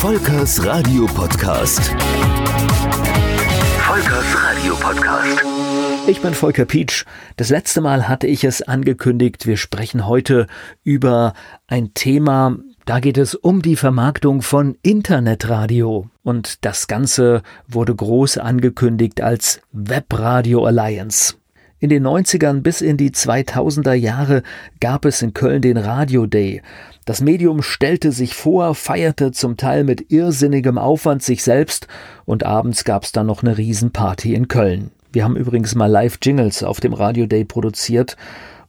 Volkers Radio Podcast. Volkers Radio Podcast. Ich bin Volker Pietsch. Das letzte Mal hatte ich es angekündigt, wir sprechen heute über ein Thema, da geht es um die Vermarktung von Internetradio. Und das Ganze wurde groß angekündigt als Webradio Alliance. In den 90ern bis in die 2000er Jahre gab es in Köln den Radio Day. Das Medium stellte sich vor, feierte zum Teil mit irrsinnigem Aufwand sich selbst und abends gab es dann noch eine Riesenparty in Köln. Wir haben übrigens mal Live-Jingles auf dem Radio Day produziert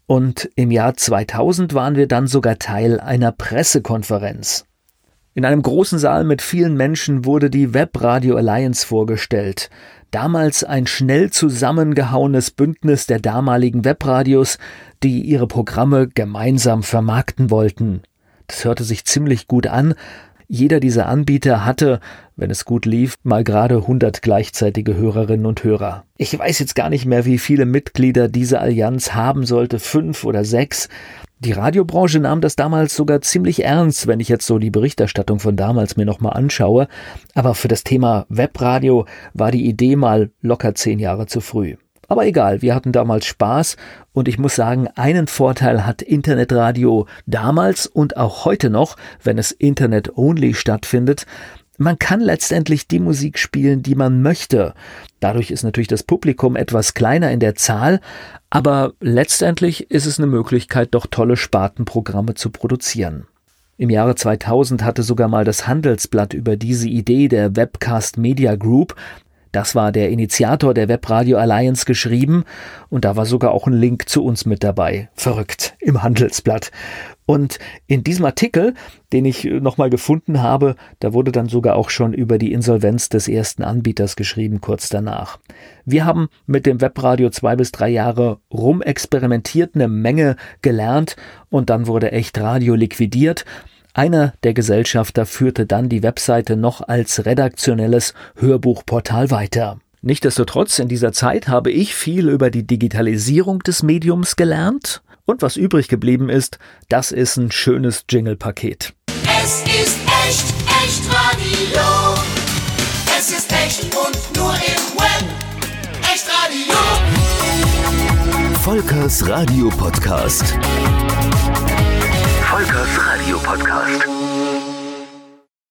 und im Jahr 2000 waren wir dann sogar Teil einer Pressekonferenz. In einem großen Saal mit vielen Menschen wurde die Webradio Alliance vorgestellt damals ein schnell zusammengehauenes Bündnis der damaligen Webradios, die ihre Programme gemeinsam vermarkten wollten. Das hörte sich ziemlich gut an. Jeder dieser Anbieter hatte, wenn es gut lief, mal gerade 100 gleichzeitige Hörerinnen und Hörer. Ich weiß jetzt gar nicht mehr, wie viele Mitglieder diese Allianz haben sollte, fünf oder sechs. Die Radiobranche nahm das damals sogar ziemlich ernst, wenn ich jetzt so die Berichterstattung von damals mir nochmal anschaue. Aber für das Thema Webradio war die Idee mal locker zehn Jahre zu früh. Aber egal, wir hatten damals Spaß und ich muss sagen, einen Vorteil hat Internetradio damals und auch heute noch, wenn es Internet-only stattfindet. Man kann letztendlich die Musik spielen, die man möchte. Dadurch ist natürlich das Publikum etwas kleiner in der Zahl, aber letztendlich ist es eine Möglichkeit, doch tolle Spartenprogramme zu produzieren. Im Jahre 2000 hatte sogar mal das Handelsblatt über diese Idee der Webcast Media Group das war der Initiator der Webradio Alliance geschrieben und da war sogar auch ein Link zu uns mit dabei. Verrückt im Handelsblatt. Und in diesem Artikel, den ich nochmal gefunden habe, da wurde dann sogar auch schon über die Insolvenz des ersten Anbieters geschrieben, kurz danach. Wir haben mit dem Webradio zwei bis drei Jahre rumexperimentiert, eine Menge gelernt und dann wurde echt Radio liquidiert einer der Gesellschafter führte dann die Webseite noch als redaktionelles Hörbuchportal weiter. Nichtsdestotrotz, in dieser Zeit habe ich viel über die Digitalisierung des Mediums gelernt. Und was übrig geblieben ist, das ist ein schönes Jingle-Paket. Es ist echt, echt Radio. Es ist echt und nur im Web. Echt Radio. Volkers Radio Podcast. Live-Radio-Podcast.